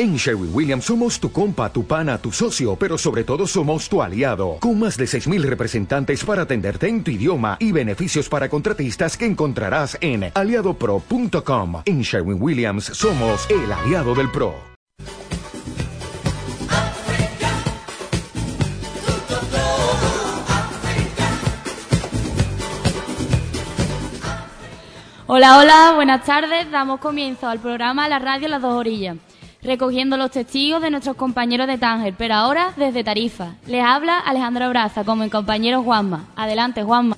En Sherwin Williams somos tu compa, tu pana, tu socio, pero sobre todo somos tu aliado, con más de 6.000 representantes para atenderte en tu idioma y beneficios para contratistas que encontrarás en aliadopro.com. En Sherwin Williams somos el aliado del PRO. Hola, hola, buenas tardes. Damos comienzo al programa La Radio Las Dos Orillas recogiendo los testigos de nuestros compañeros de Tánger, pero ahora desde Tarifa. Les habla Alejandro Braza como mi compañero Juanma. Adelante, Juanma.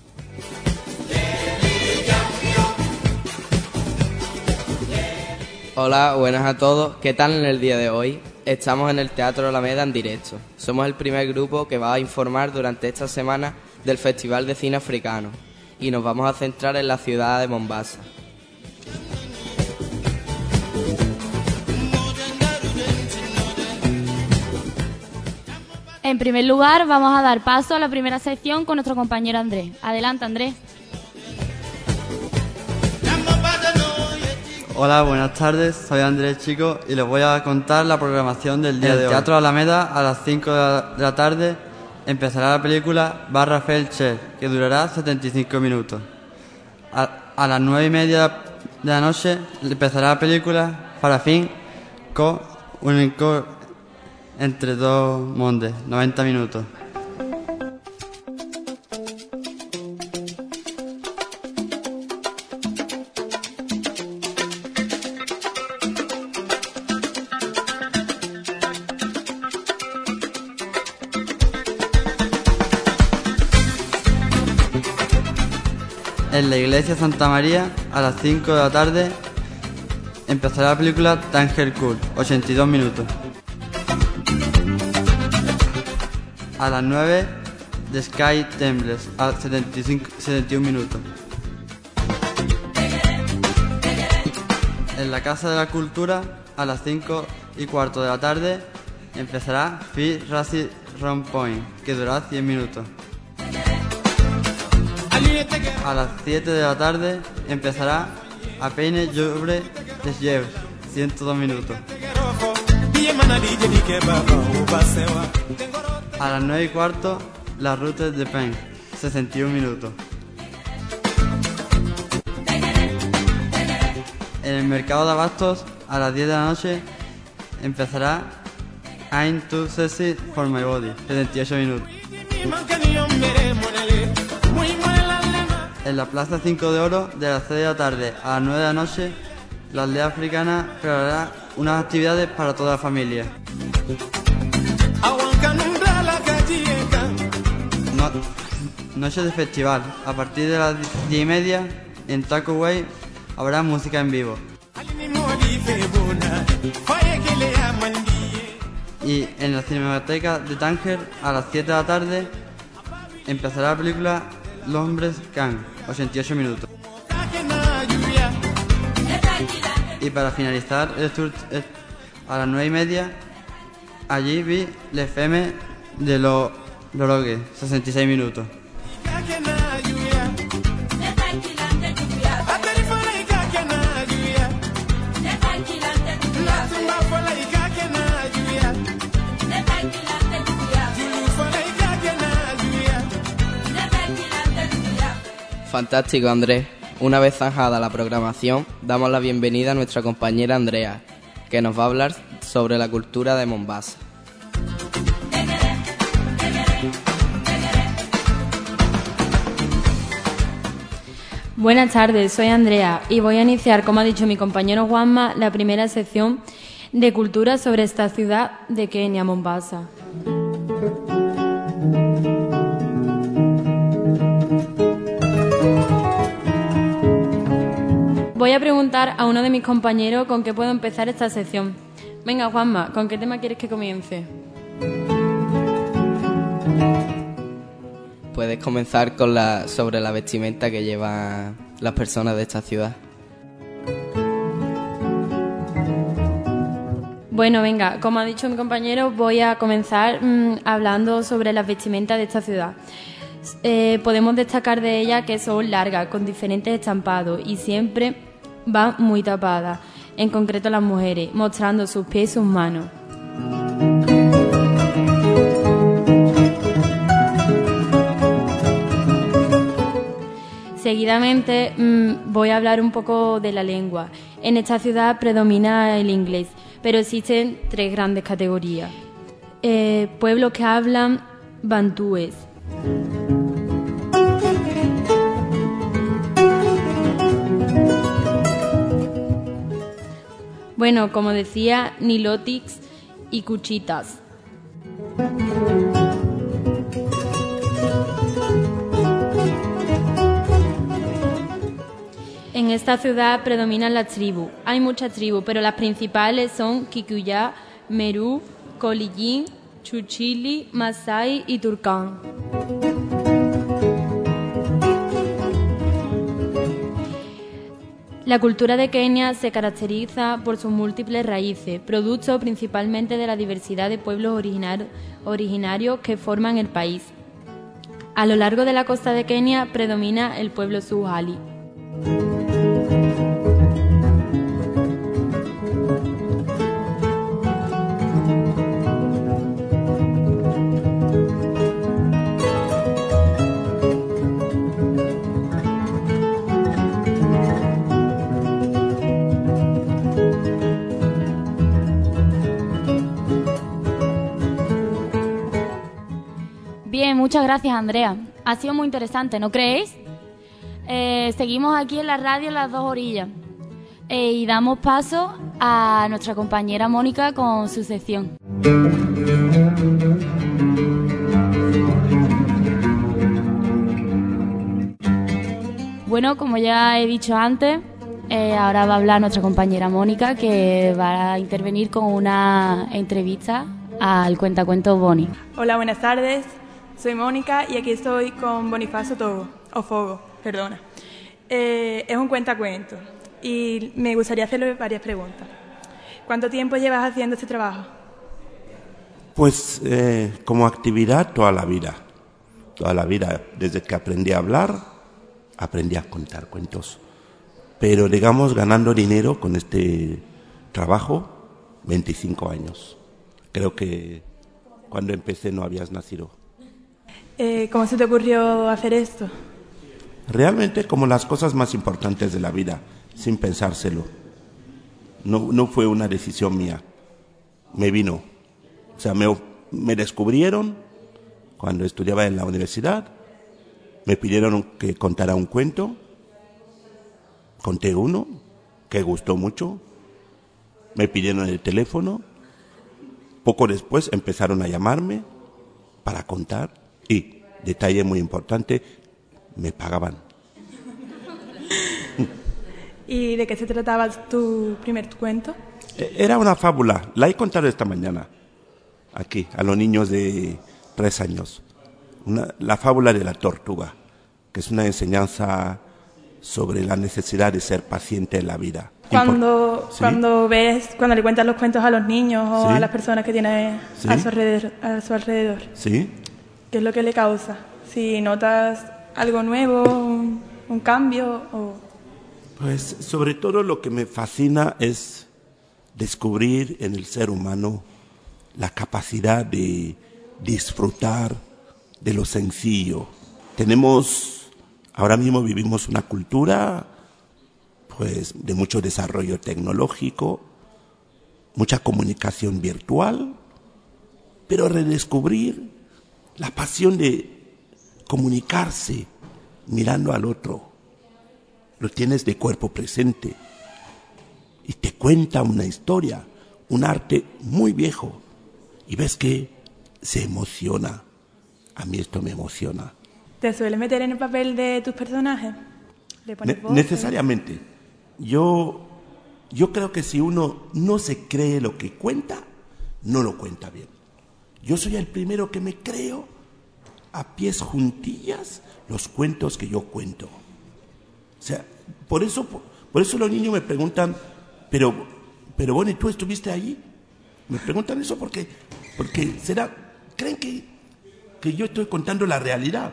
Hola, buenas a todos. ¿Qué tal en el día de hoy? Estamos en el Teatro Alameda en directo. Somos el primer grupo que va a informar durante esta semana del Festival de Cine Africano y nos vamos a centrar en la ciudad de Mombasa. En primer lugar, vamos a dar paso a la primera sección con nuestro compañero Andrés. Adelante, Andrés. Hola, buenas tardes. Soy Andrés Chico y les voy a contar la programación del día de hoy. Teatro Alameda a las 5 de la tarde empezará la película Barra Felcher, que durará 75 minutos. A, las 9 y media de la noche empezará la película Parafín con un entre dos mondes, 90 minutos. En la iglesia Santa María, a las 5 de la tarde, empezará la película Tanger Cool, 82 minutos. A las 9, The Sky Tembles, a 75, 71 minutos. En la Casa de la Cultura, a las 5 y cuarto de la tarde, empezará Fit Racing Round Point, que durará 100 minutos. A las 7 de la tarde empezará A Peine Jobre de 102 minutos. A las 9 y cuarto, las rutas de Pen, 61 minutos. En el mercado de abastos, a las 10 de la noche, empezará I'm Too Sexy for My Body, 78 minutos. En la Plaza 5 de Oro, de las 6 de la tarde a las 9 de la noche, la aldea africana preparará unas actividades para toda la familia. Noche de festival. A partir de las 10 y media, en Taco Way, habrá música en vivo. Y en la Cinemateca de Tánger, a las 7 de la tarde, empezará la película Los Hombres Can, 88 minutos. Y para finalizar el tour, a las 9 y media, allí vi Le FM de los Lorogue, 66 minutos. Fantástico, Andrés. Una vez zanjada la programación, damos la bienvenida a nuestra compañera Andrea, que nos va a hablar sobre la cultura de Mombasa. Buenas tardes, soy Andrea y voy a iniciar, como ha dicho mi compañero Juanma, la primera sección de cultura sobre esta ciudad de Kenia, Mombasa. Voy a preguntar a uno de mis compañeros con qué puedo empezar esta sección. Venga, Juanma, ¿con qué tema quieres que comience? Puedes comenzar con la sobre la vestimenta que llevan las personas de esta ciudad. Bueno, venga, como ha dicho mi compañero, voy a comenzar mm, hablando sobre las vestimentas de esta ciudad. Eh, podemos destacar de ellas que son largas, con diferentes estampados y siempre va muy tapada. en concreto las mujeres, mostrando sus pies y sus manos. Seguidamente mm, voy a hablar un poco de la lengua. En esta ciudad predomina el inglés, pero existen tres grandes categorías. Eh, pueblos que hablan bantúes. Bueno, como decía, nilotics y cuchitas. En esta ciudad predominan las tribus. Hay muchas tribus, pero las principales son Kikuya, Meru, Colillín, Chuchili, Masai y Turcán. La cultura de Kenia se caracteriza por sus múltiples raíces, producto principalmente de la diversidad de pueblos originarios que forman el país. A lo largo de la costa de Kenia predomina el pueblo Suhali. Muchas gracias Andrea. Ha sido muy interesante, ¿no creéis? Eh, seguimos aquí en la radio en las dos orillas eh, y damos paso a nuestra compañera Mónica con su sección. Bueno, como ya he dicho antes, eh, ahora va a hablar nuestra compañera Mónica que va a intervenir con una entrevista al cuentacuentos Boni. Hola, buenas tardes. Soy Mónica y aquí estoy con Bonifacio Togo, o Fogo perdona. Eh, es un cuentacuento y me gustaría hacerle varias preguntas. ¿Cuánto tiempo llevas haciendo este trabajo? Pues eh, como actividad toda la vida. Toda la vida, desde que aprendí a hablar, aprendí a contar cuentos. Pero digamos, ganando dinero con este trabajo, 25 años. Creo que cuando empecé no habías nacido. Eh, ¿Cómo se te ocurrió hacer esto? realmente como las cosas más importantes de la vida, sin pensárselo. No, no fue una decisión mía, me vino. O sea, me, me descubrieron cuando estudiaba en la universidad, me pidieron que contara un cuento, conté uno, que gustó mucho, me pidieron el teléfono, poco después empezaron a llamarme para contar y, detalle muy importante, me pagaban. ¿Y de qué se trataba tu primer cuento? E, era una fábula, la he contado esta mañana, aquí, a los niños de tres años. la fábula de la tortuga, que es una enseñanza sobre la necesidad de ser paciente en la vida. Cuando, cuando ves, cuando le cuentas los cuentos a los niños o a las personas que tiene a, su alrededor, a su alrededor, ¿Sí? ¿Qué es lo que le causa? Si notas algo nuevo, un, cambio? O... Pues sobre todo lo que me fascina es descubrir en el ser humano la capacidad de disfrutar de lo sencillo. Tenemos, ahora mismo vivimos una cultura pues de mucho desarrollo tecnológico, mucha comunicación virtual, pero redescubrir la pasión de comunicarse mirando al otro. Lo tienes de cuerpo presente y te cuenta una historia, un arte muy viejo y ves que se emociona. A mí esto me emociona. ¿Te suele meter en el papel de tus personajes? necesariamente. Yo, yo creo que si uno no se cree lo que cuenta, no lo cuenta bien. Yo soy el primero que me creo a pies juntillas los cuentos que yo cuento. O sea, por eso, por eso los niños me preguntan, pero, pero Bonnie, ¿tú estuviste allí? Me preguntan eso porque, porque será, creen que, que yo estoy contando la realidad.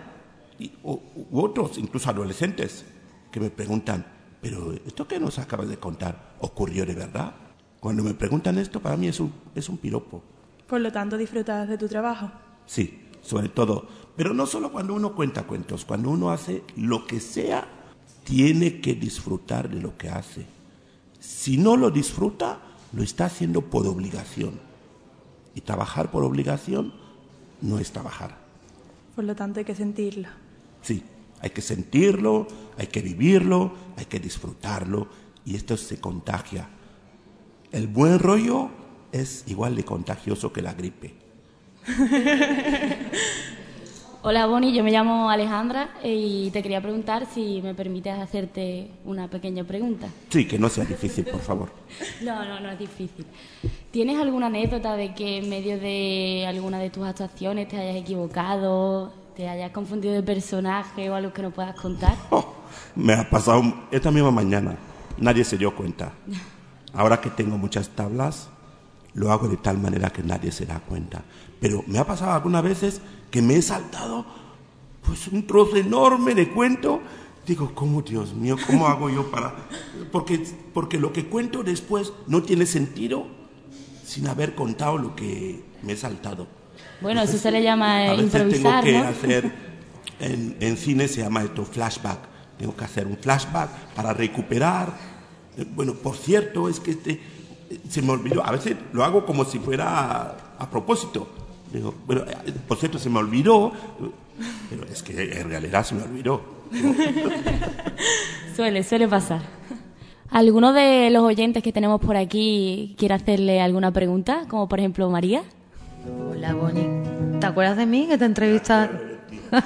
Y, u otros, incluso adolescentes, que me preguntan, pero esto que nos acabas de contar ocurrió de verdad. Cuando me preguntan esto, para mí es un, es un piropo. Por lo tanto, disfrutas de tu trabajo. Sí, sobre todo. Pero no solo cuando uno cuenta cuentos, cuando uno hace lo que sea, tiene que disfrutar de lo que hace. Si no lo disfruta, lo está haciendo por obligación. Y trabajar por obligación no es trabajar. Por lo tanto, hay que sentirlo. Sí, hay que sentirlo, hay que vivirlo, hay que disfrutarlo y esto se contagia. El buen rollo es igual de contagioso que la gripe. Hola Bonnie, yo me llamo Alejandra eh, y te quería preguntar si me permites hacerte una pequeña pregunta. Sí, que no sea difícil, por favor. No, no, no es difícil. ¿Tienes alguna anécdota de que en medio de alguna de tus actuaciones te hayas equivocado, te hayas confundido de personaje o algo que no puedas contar? Oh, me ha pasado esta misma mañana. Nadie se dio cuenta. Ahora que tengo muchas tablas, lo hago de tal manera que nadie se da cuenta. Pero me ha pasado algunas veces que me he saltado pues un trozo enorme de cuento. Digo, ¿cómo, Dios mío, cómo hago yo para...? Porque, porque lo que cuento después no tiene sentido sin haber contado lo que me he saltado. Bueno, eso se le llama a improvisar, tengo que hacer, en, en cine se llama esto flashback. Tengo que hacer un flashback para recuperar. Eh, Bueno, por cierto, es que este, eh, se me olvidó. A veces lo hago como si fuera a, a propósito. Digo, bueno, por cierto, se me olvidó. Pero es que en realidad se me olvidó. Suele, suele pasar. ¿Alguno de los oyentes que tenemos por aquí quiere hacerle alguna pregunta? Como por ejemplo María. Hola, Bonnie. ¿Te acuerdas de mí que te entrevistas?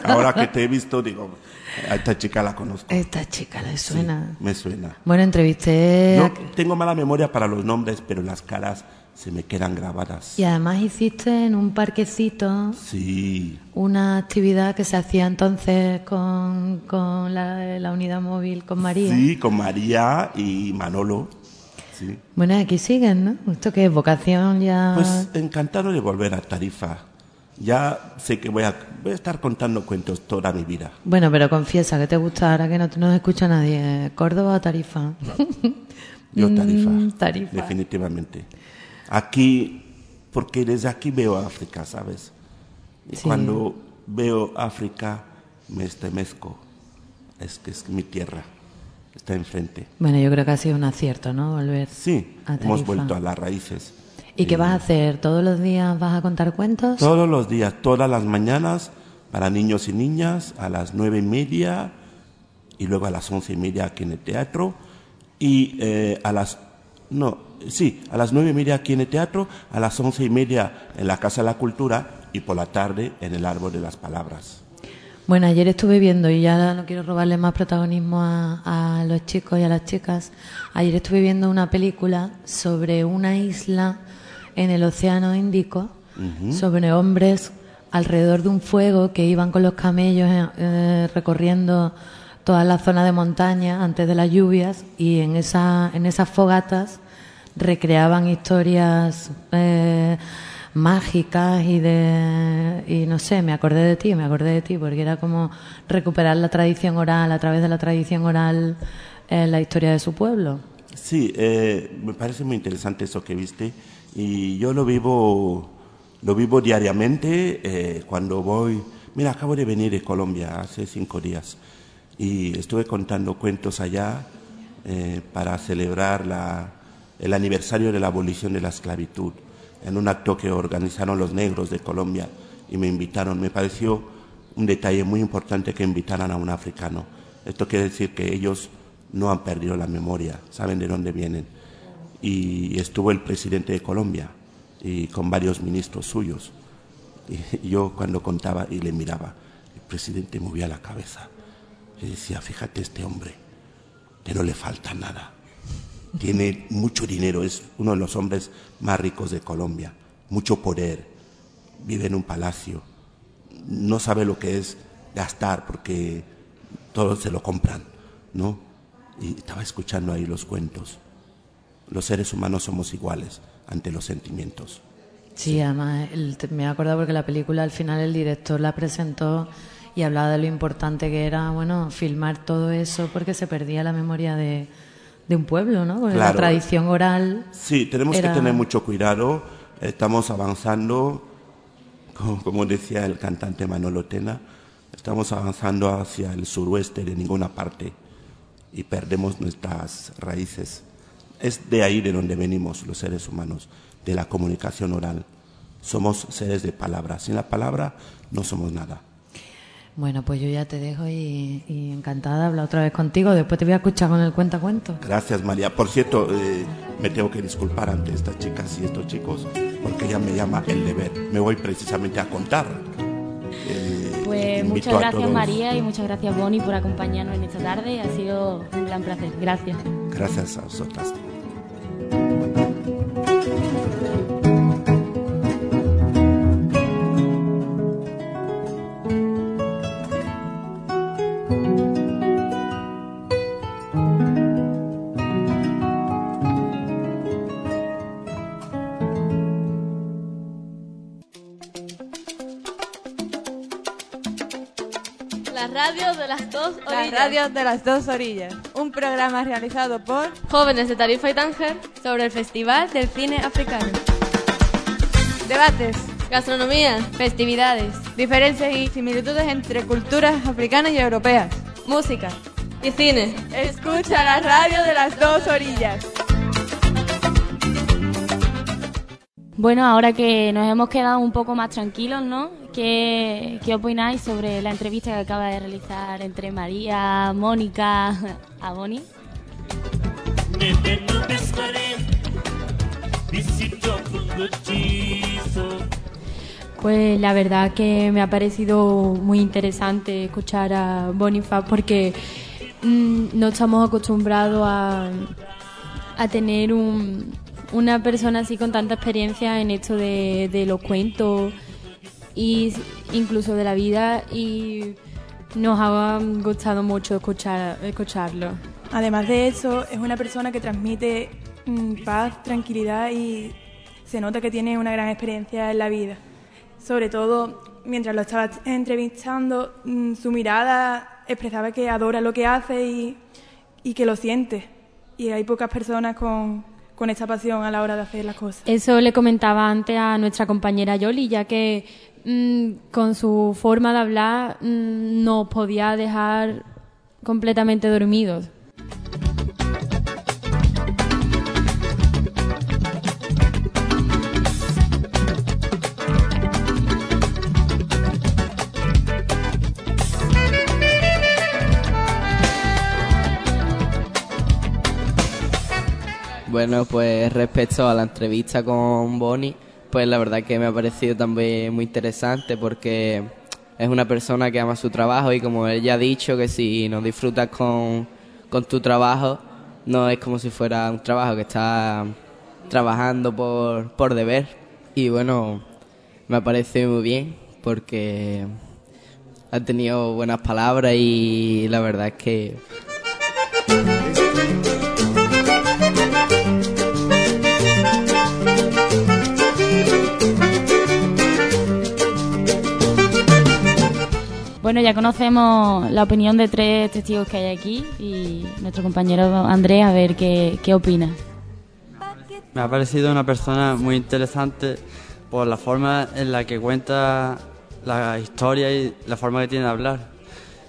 Ahora que te he visto, digo, a esta chica la conozco. Esta chica le suena. Me suena. Bueno, entrevisté. A- tengo mala memoria para los nombres, pero las caras se me quedan grabadas. Y además hiciste en un parquecito Sí, una actividad que se hacía entonces con, con la, la unidad móvil con María. sí, con María y Manolo. Sí. Bueno, aquí siguen, ¿no? ¿Esto qué es? ¿Vocación ya? Pues encantado de volver a Tarifa. Ya sé que voy a, voy a estar contando cuentos toda mi vida. Bueno, pero confiesa que te gusta ahora que no nos escucha nadie. ¿Córdoba o Tarifa? Yo Tarifa, Mm, Tarifa. definitivamente. Aquí, porque desde aquí veo África, ¿sabes? Y Sí. cuando veo África me estremezco. Es que es mi tierra, está enfrente. Bueno, yo creo que ha sido un acierto, ¿no? Volver. Sí, a hemos vuelto a las raíces. ¿Y qué vas a hacer? ¿Todos los días vas a contar cuentos? Todos los días, todas las mañanas, para niños y niñas, a las nueve y media y luego a las once y media aquí en el teatro y eh, a las no sí a las nueve y media aquí en el teatro, a las once y media en la Casa de la Cultura y por la tarde en el Árbol de las Palabras. Bueno, ayer estuve viendo, y ya no quiero robarle más protagonismo a, a los chicos y a las chicas, ayer estuve viendo una película sobre una isla en el Océano Índico, sobre hombres alrededor de un fuego que iban con los camellos eh, eh, recorriendo toda la zona de montaña antes de las lluvias y en, esa, en esas fogatas recreaban historias eh, mágicas y de y no sé me acordé de ti me acordé de ti porque era como recuperar la tradición oral a través de la tradición oral eh, la historia de su pueblo Sí, eh, me parece muy interesante eso que viste y yo lo vivo, lo vivo diariamente eh, cuando voy. Mira, acabo de venir de Colombia hace cinco días y estuve contando cuentos allá eh, para celebrar la, el aniversario de la abolición de la esclavitud en un acto que organizaron los negros de Colombia y me invitaron. Me pareció un detalle muy importante que invitaran a un africano. Esto quiere decir que ellos no han perdido la memoria, saben de dónde vienen. Y estuvo el presidente de Colombia y con varios ministros suyos. Yo cuando contaba y le miraba, el presidente movía la cabeza y decía, fíjate este hombre, que no le falta nada. Tiene mucho dinero, es uno de los hombres más ricos de Colombia, mucho poder, vive en un palacio, no sabe lo que es gastar porque todos se lo compran, ¿no? Y estaba escuchando ahí los cuentos. Los seres humanos somos iguales ante los sentimientos. sí, además el- me he acordado porque la película al final el director la presentó y hablaba de lo importante que era, bueno, filmar todo eso porque se perdía la memoria de, de un pueblo, ¿no? Porque la tradición oral. Sí, tenemos que tener mucho cuidado. Estamos avanzando, como decía el cantante Manolo Tena, estamos avanzando hacia el suroeste de ninguna parte y perdemos nuestras raíces. Es de ahí de donde venimos los seres humanos, de la comunicación oral. Somos seres de palabra. Sin la palabra no somos nada. Bueno, pues yo ya te dejo y, encantada de hablar otra vez contigo. Después te voy a escuchar con el cuenta cuento. Gracias, María. Por cierto, eh, me tengo que disculpar ante estas chicas y estos chicos porque ella me llama el deber. Me voy precisamente a contar. Eh, pues muchas gracias, María, y muchas gracias, Bonnie, por acompañarnos en esta tarde. Ha sido un gran placer. Gracias. Gracias a vosotras. Radio de las Dos Orillas, un programa realizado por jóvenes de Tarifa y Tánger sobre el Festival del Cine Africano. Debates, gastronomía, festividades, diferencias y similitudes entre culturas africanas y europeas, música y cine. Escucha la radio de las dos orillas. Bueno, ahora que nos hemos quedado un poco más tranquilos, ¿no? ¿Qué, opináis sobre la entrevista que acaba de realizar entre María, Mónica, a Boni? Pues la verdad que me ha parecido muy interesante escuchar a Boniface porque mm, no estamos acostumbrados a, tener una persona así con tanta experiencia en esto de, de los cuentos y incluso de la vida y nos ha gustado mucho escuchar, escucharlo. Además de eso, es una persona que transmite mm, paz, tranquilidad y se nota que tiene una gran experiencia en la vida. Sobre todo, mientras lo estaba entrevistando, mm, su mirada expresaba que adora lo que hace y, y que lo siente. Y hay pocas personas con, con esa pasión a la hora de hacer las cosas. Eso le comentaba antes a nuestra compañera Yoli, ya que Mm, con su forma de hablar mm, nos podía dejar completamente dormidos. Bueno, pues respecto a la entrevista con Bonnie, pues la verdad que me ha parecido también muy interesante porque es una persona que ama su trabajo y como él ya ha dicho que si no disfrutas con, tu trabajo no es como si fuera un trabajo que está trabajando por, por deber. Y bueno me ha parecido muy bien porque ha tenido buenas palabras y la verdad es que Bueno, ya conocemos la opinión de tres testigos que hay aquí y nuestro compañero Andrés, a ver qué, qué opina. Me ha parecido una persona muy interesante por la forma en la que cuenta la historia y la forma que tiene de hablar.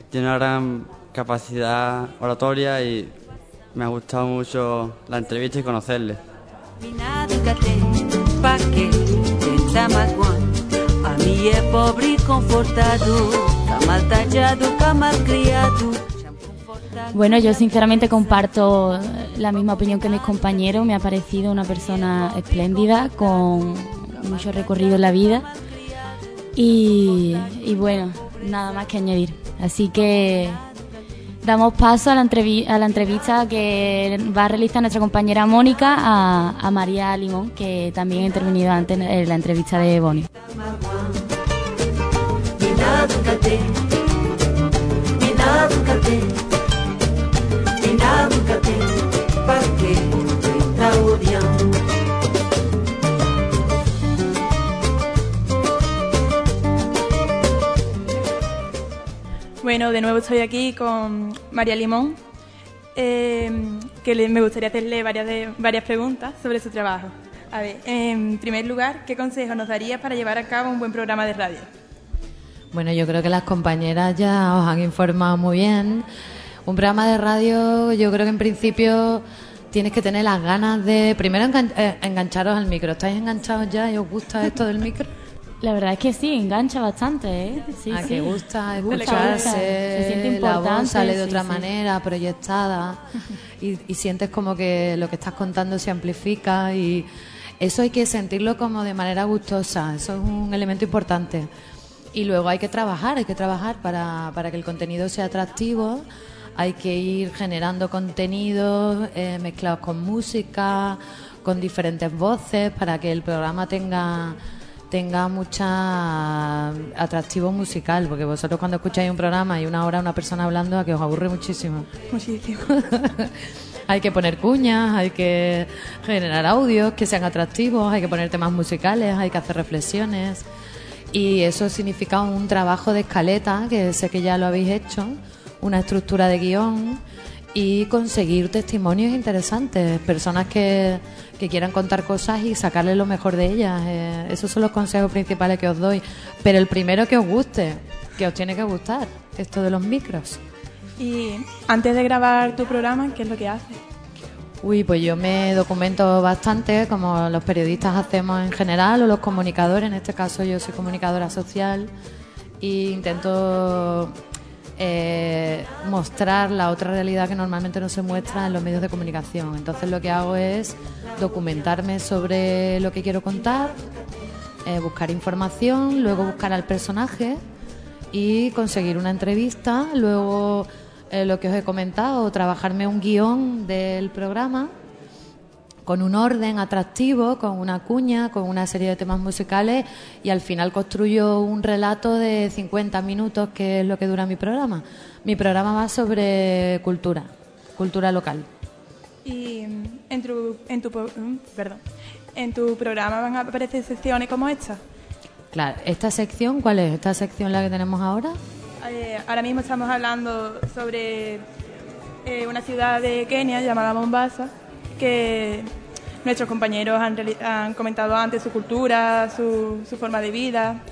Tiene una gran capacidad oratoria y me ha gustado mucho la entrevista y conocerle. Bueno, yo sinceramente comparto la misma opinión que mis compañeros. Me ha parecido una persona espléndida, con mucho recorrido en la vida. Y, bueno, nada más que añadir. Así que damos paso a la, entrevista que va a realizar nuestra compañera Mónica a, a María Limón, que también ha intervenido antes en la entrevista de Bonnie. Bueno, de nuevo estoy aquí con María Limón, eh, que me gustaría hacerle varias, varias preguntas sobre su trabajo. A ver, en primer lugar, ¿qué consejo nos darías para llevar a cabo un buen programa de radio? Bueno, yo creo que las compañeras ya os han informado muy bien. Un programa de radio, yo creo que en principio tienes que tener las ganas de primero engan- eh, engancharos al micro. ¿Estáis enganchados ya y os gusta esto del micro? La verdad es que sí, engancha bastante, ¿eh? Sí, a sí. que gusta escucharse, gusta, se siente la voz sale de sí, otra sí. manera, proyectada, y, y sientes como que lo que estás contando se amplifica y eso hay que sentirlo como de manera gustosa, eso es un elemento importante. Y luego hay que trabajar, hay que trabajar para, para que el contenido sea atractivo, hay que ir generando contenidos eh, mezclados con música, con diferentes voces, para que el programa tenga tenga mucha atractivo musical, porque vosotros cuando escucháis un programa y una hora una persona hablando, a que os aburre muchísimo. Muchísimo. hay que poner cuñas, hay que generar audios que sean atractivos, hay que poner temas musicales, hay que hacer reflexiones. Y eso significa un trabajo de escaleta, que sé que ya lo habéis hecho, una estructura de guion y conseguir testimonios interesantes, personas que, que quieran contar cosas y sacarle lo mejor de ellas. Eh, esos son los consejos principales que os doy. Pero el primero que os guste, que os tiene que gustar, esto de los micros. Y antes de grabar tu programa, ¿qué es lo que haces? Uy, pues yo me documento bastante, como los periodistas hacemos en general, o los comunicadores, en este caso yo soy comunicadora social, e intento eh, mostrar la otra realidad que normalmente no se muestra en los medios de comunicación. Entonces lo que hago es documentarme sobre lo que quiero contar, eh, buscar información, luego buscar al personaje y conseguir una entrevista, luego eh, lo que os he comentado, trabajarme un guion del programa con un orden atractivo, con una cuña, con una serie de temas musicales y al final construyo un relato de 50 minutos que es lo que dura mi programa. Mi programa va sobre cultura, cultura local. Y mm, en tu, en tu, mm, perdón, en tu programa van a aparecer secciones como esta. Claro, ¿esta sección cuál es? ¿Esta sección la que tenemos ahora? Eh, ahora mismo estamos hablando sobre eh, una ciudad de Kenia llamada Mombasa, que nuestros compañeros han, han comentado antes su cultura, su, su forma de vida.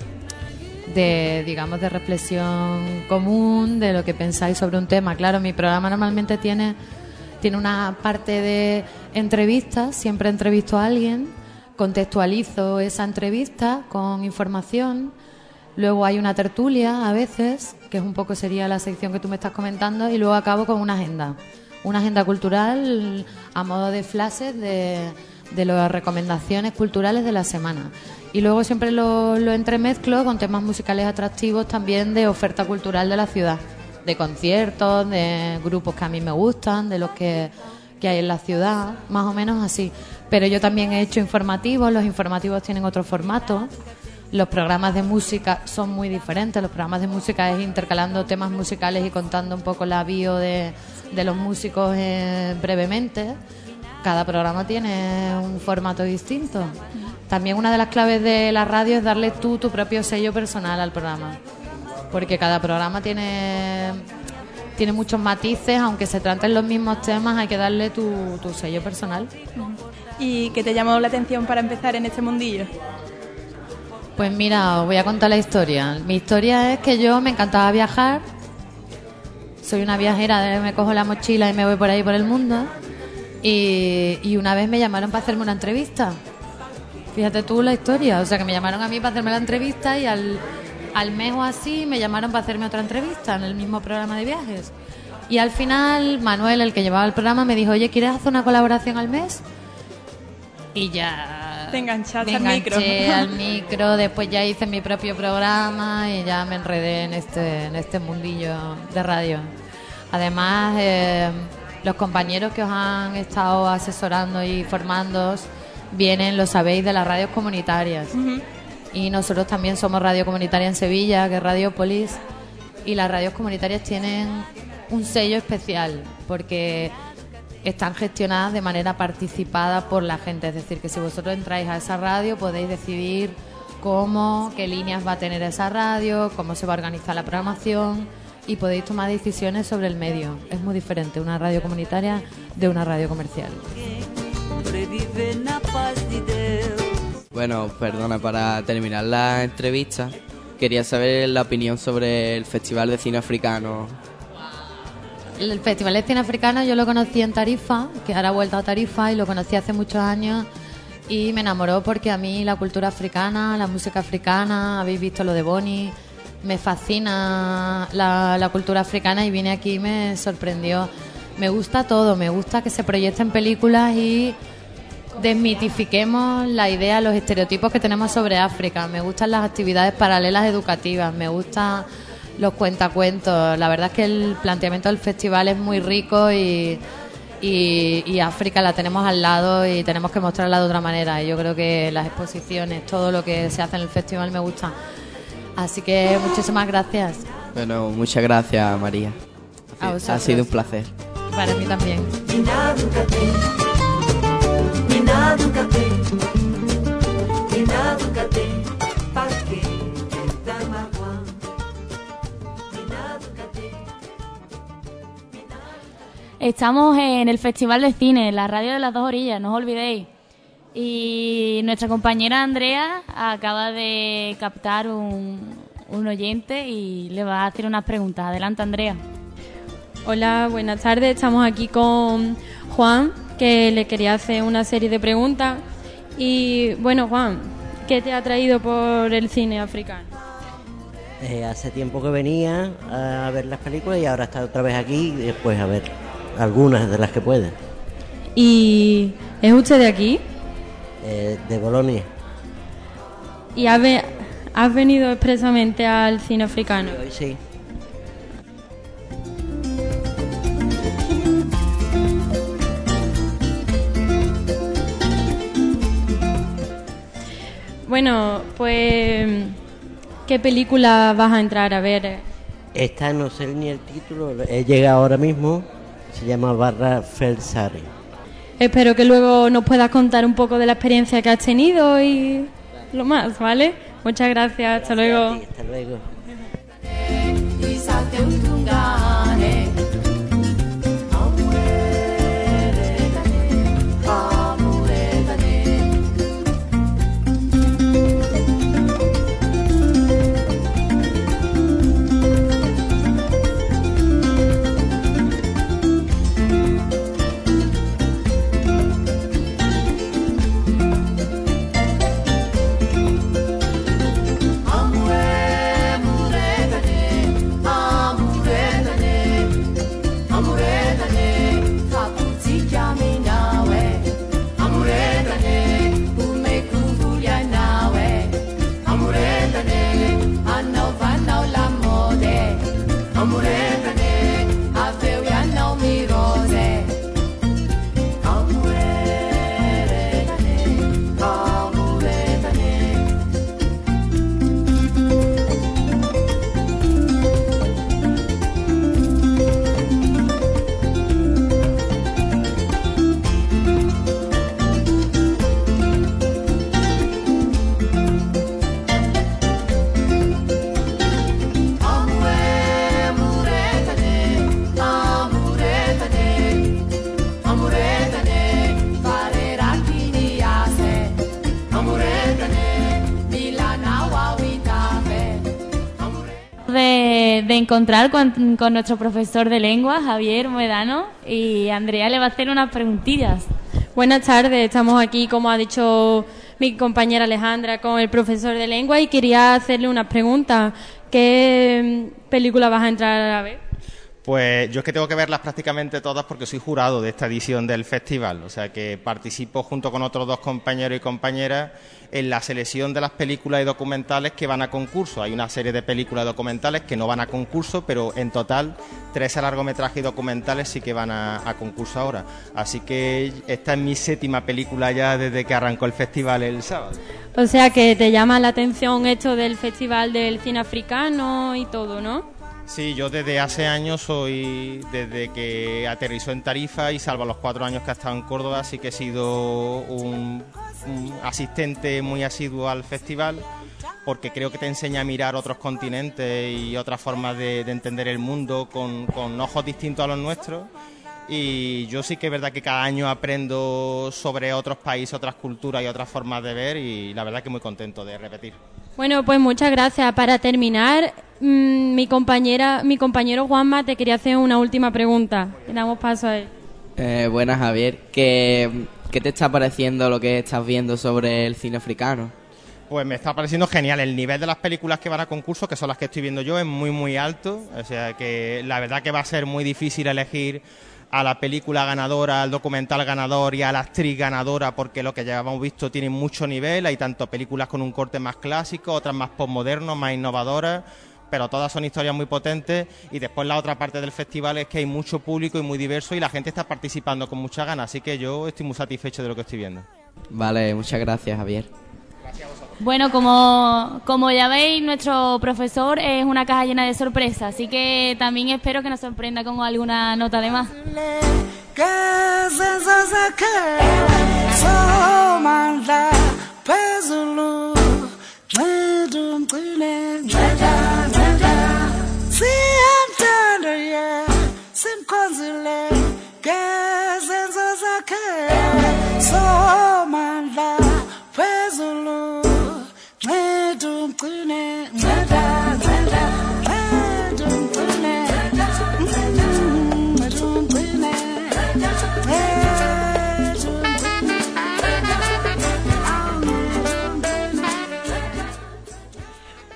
de, digamos, de reflexión común, de lo que pensáis sobre un tema. Claro, mi programa normalmente tiene, tiene una parte de entrevistas, siempre entrevisto a alguien, contextualizo esa entrevista con información, luego hay una tertulia a veces, que es un poco sería la sección que tú me estás comentando, y luego acabo con una agenda, una agenda cultural a modo de flashes de, de las recomendaciones culturales de la semana. Y luego siempre lo, lo entremezclo con temas musicales atractivos también de oferta cultural de la ciudad, de conciertos, de grupos que a mí me gustan, de los que, que hay en la ciudad, más o menos así. Pero yo también he hecho informativos, los informativos tienen otro formato. Los programas de música son muy diferentes. Los programas de música es intercalando temas musicales y contando un poco la bio de, los músicos eh, brevemente. Cada programa tiene un formato distinto. También una de las claves de la radio es darle tú tu propio sello personal al programa. Porque cada programa tiene, tiene muchos matices, aunque se traten los mismos temas, hay que darle tu, tu sello personal. ¿Y qué te llamó la atención para empezar en este mundillo? Pues mira, os voy a contar la historia. Mi historia es que yo me encantaba viajar. Soy una viajera, me cojo la mochila y me voy por ahí por el mundo. Y, y una vez me llamaron para hacerme una entrevista. Fíjate tú la historia. O sea, que me llamaron a mí para hacerme la entrevista y al, al mes o así me llamaron para hacerme otra entrevista en el mismo programa de viajes. Y al final, Manuel, el que llevaba el programa, me dijo, oye, ¿quieres hacer una colaboración al mes? Y ya Te enganchaste me al micro. enganché al micro, después ya hice mi propio programa y ya me enredé en este, en este mundillo de radio. Además, eh, los compañeros que os han estado asesorando y formando vienen, lo sabéis, de las radios comunitarias. Y nosotros también somos radio comunitaria en Sevilla, que es Radiopolis. Y las radios comunitarias tienen un sello especial, porque están gestionadas de manera participada por la gente. Es decir, que si vosotros entráis a esa radio podéis decidir cómo, qué líneas va a tener esa radio, cómo se va a organizar la programación y podéis tomar decisiones sobre el medio. Es muy diferente una radio comunitaria de una radio comercial. Bueno, perdona, para terminar la entrevista, quería saber la opinión sobre el Festival de Cine Africano. El Festival de Cine Africano yo lo conocí en Tarifa, que ahora ha vuelto a Tarifa y lo conocí hace muchos años y me enamoró porque a mí la cultura africana, la música africana, habéis visto lo de Bonnie, me fascina la, la cultura africana y vine aquí y me sorprendió. Me gusta todo, me gusta que se proyecten películas y desmitifiquemos la idea, los estereotipos que tenemos sobre África. Me gustan las actividades paralelas educativas, me gustan los cuentacuentos. La verdad es que el planteamiento del festival es muy rico y, y, África la tenemos al lado y tenemos que mostrarla de otra manera. Y yo creo que las exposiciones, todo lo que se hace en el festival me gusta. Así que muchísimas gracias. Bueno, muchas gracias María. ha sido un placer. Para mí también. Estamos en el Festival de Cine, la radio de las dos orillas, no os olvidéis. Y nuestra compañera Andrea acaba de captar un, un oyente y le va a hacer unas preguntas. Adelante, Andrea. Hola, buenas tardes. Estamos aquí con Juan, que le quería hacer una serie de preguntas. Y bueno, Juan, ¿qué te ha traído por el cine africano? Eh, hace tiempo que venía a ver las películas y ahora está otra vez aquí y después a ver algunas de las que puede. ¿Y es usted de aquí? Eh, de Bolonia. ¿Y has, venido expresamente al cine africano? Sí. Bueno, pues ¿qué película vas a entrar a ver? Esta no sé ni el título, he llegado ahora mismo se llama Barra Felsari. Espero que luego nos puedas contar un poco de la experiencia que has tenido y lo más, ¿vale? Muchas gracias, hasta luego. hasta luego. Encontrar con, nuestro profesor de lengua, Javier Medano, y Andrea le va a hacer unas preguntillas. Buenas tardes, estamos aquí, como ha dicho mi compañera Alejandra, con el profesor de lengua y quería hacerle unas preguntas. ¿Qué película vas a entrar a ver? Pues yo es que tengo que verlas prácticamente todas porque soy jurado de esta edición del festival, o sea que participo junto con otros dos compañeros y compañeras en la selección de las películas y documentales que van a concurso. Hay una serie de películas documentales que no van a concurso, pero en total tres largometrajes y documentales sí que van a, concurso ahora. Así que esta es mi séptima película ya desde que arrancó el festival el sábado. O sea que te llama la atención esto del festival del cine africano y todo, ¿no? Sí, yo desde hace años soy, desde que aterrizó en Tarifa y salvo los cuatro años que ha estado en Córdoba, sí que he sido un, asistente muy asiduo al festival porque creo que te enseña a mirar otros continentes y otras formas de, entender el mundo con, con ojos distintos a los nuestros y yo sí que es verdad que cada año aprendo sobre otros países, otras culturas y otras formas de ver y la verdad que muy contento de repetir. Bueno, pues muchas gracias. Para terminar, mm, mi compañera, mi compañero Juanma te quería hacer una última pregunta. Damos paso a él. Eh, buenas, Javier. ¿Qué, ¿Qué te está pareciendo lo que estás viendo sobre el cine africano? Pues me está pareciendo genial. El nivel de las películas que van a concurso, que son las que estoy viendo yo, es muy, muy alto. O sea que la verdad que va a ser muy difícil elegir a la película ganadora, al documental ganador y a la actriz ganadora, porque lo que ya hemos visto tiene mucho nivel. Hay tanto películas con un corte más clásico, otras más postmodernos, más innovadoras, pero todas son historias muy potentes. Y después la otra parte del festival es que hay mucho público y muy diverso y la gente está participando con mucha ganas. Así que yo estoy muy satisfecho de lo que estoy viendo. Vale, muchas gracias, Javier. Bueno, como, como ya veis, nuestro profesor es una caja llena de sorpresas, así que también espero que nos sorprenda con alguna nota de más.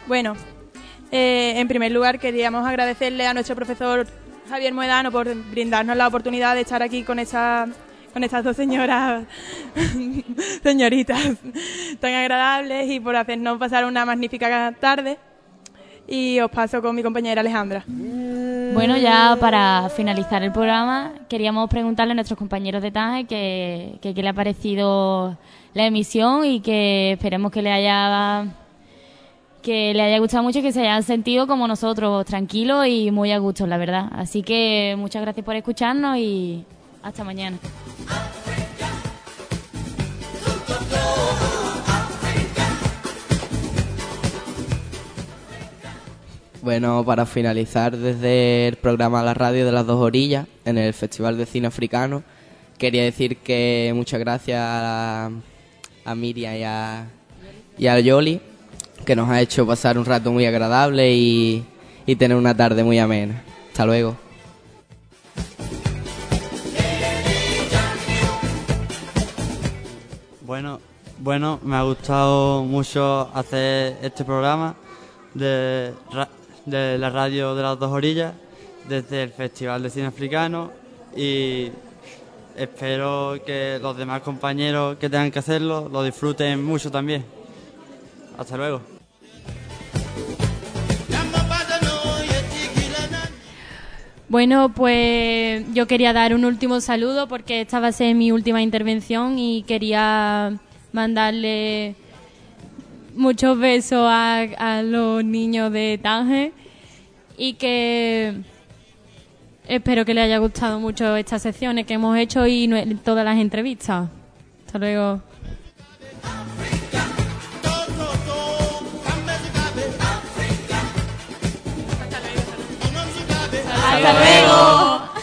Bueno, eh, en primer lugar queríamos agradecerle a nuestro profesor Javier Moedano por brindarnos la oportunidad de estar aquí con esta con estas dos señoras, señoritas tan agradables y por hacernos pasar una magnífica tarde. Y os paso con mi compañera Alejandra. Bueno, ya para finalizar el programa, queríamos preguntarle a nuestros compañeros de Taje qué que, le ha parecido la emisión y que esperemos que le haya que le haya gustado mucho y que se hayan sentido como nosotros, tranquilos y muy a gusto, la verdad. Así que muchas gracias por escucharnos y hasta mañana. Bueno, para finalizar desde el programa La Radio de las Dos Orillas, en el Festival de Cine Africano, quería decir que muchas gracias a, Miriam y a, y a Yoli, que nos ha hecho pasar un rato muy agradable y, y tener una tarde muy amena. Hasta luego. Bueno, bueno, me ha gustado mucho hacer este programa de, de la radio de las dos orillas desde el Festival de Cine Africano y espero que los demás compañeros que tengan que hacerlo lo disfruten mucho también. Hasta luego. Bueno, pues yo quería dar un último saludo porque esta va a ser mi última intervención y quería mandarle muchos besos a, los niños de Tánger y que espero que les haya gustado mucho estas secciones que hemos hecho y todas las entrevistas. Hasta luego. Hasta luego.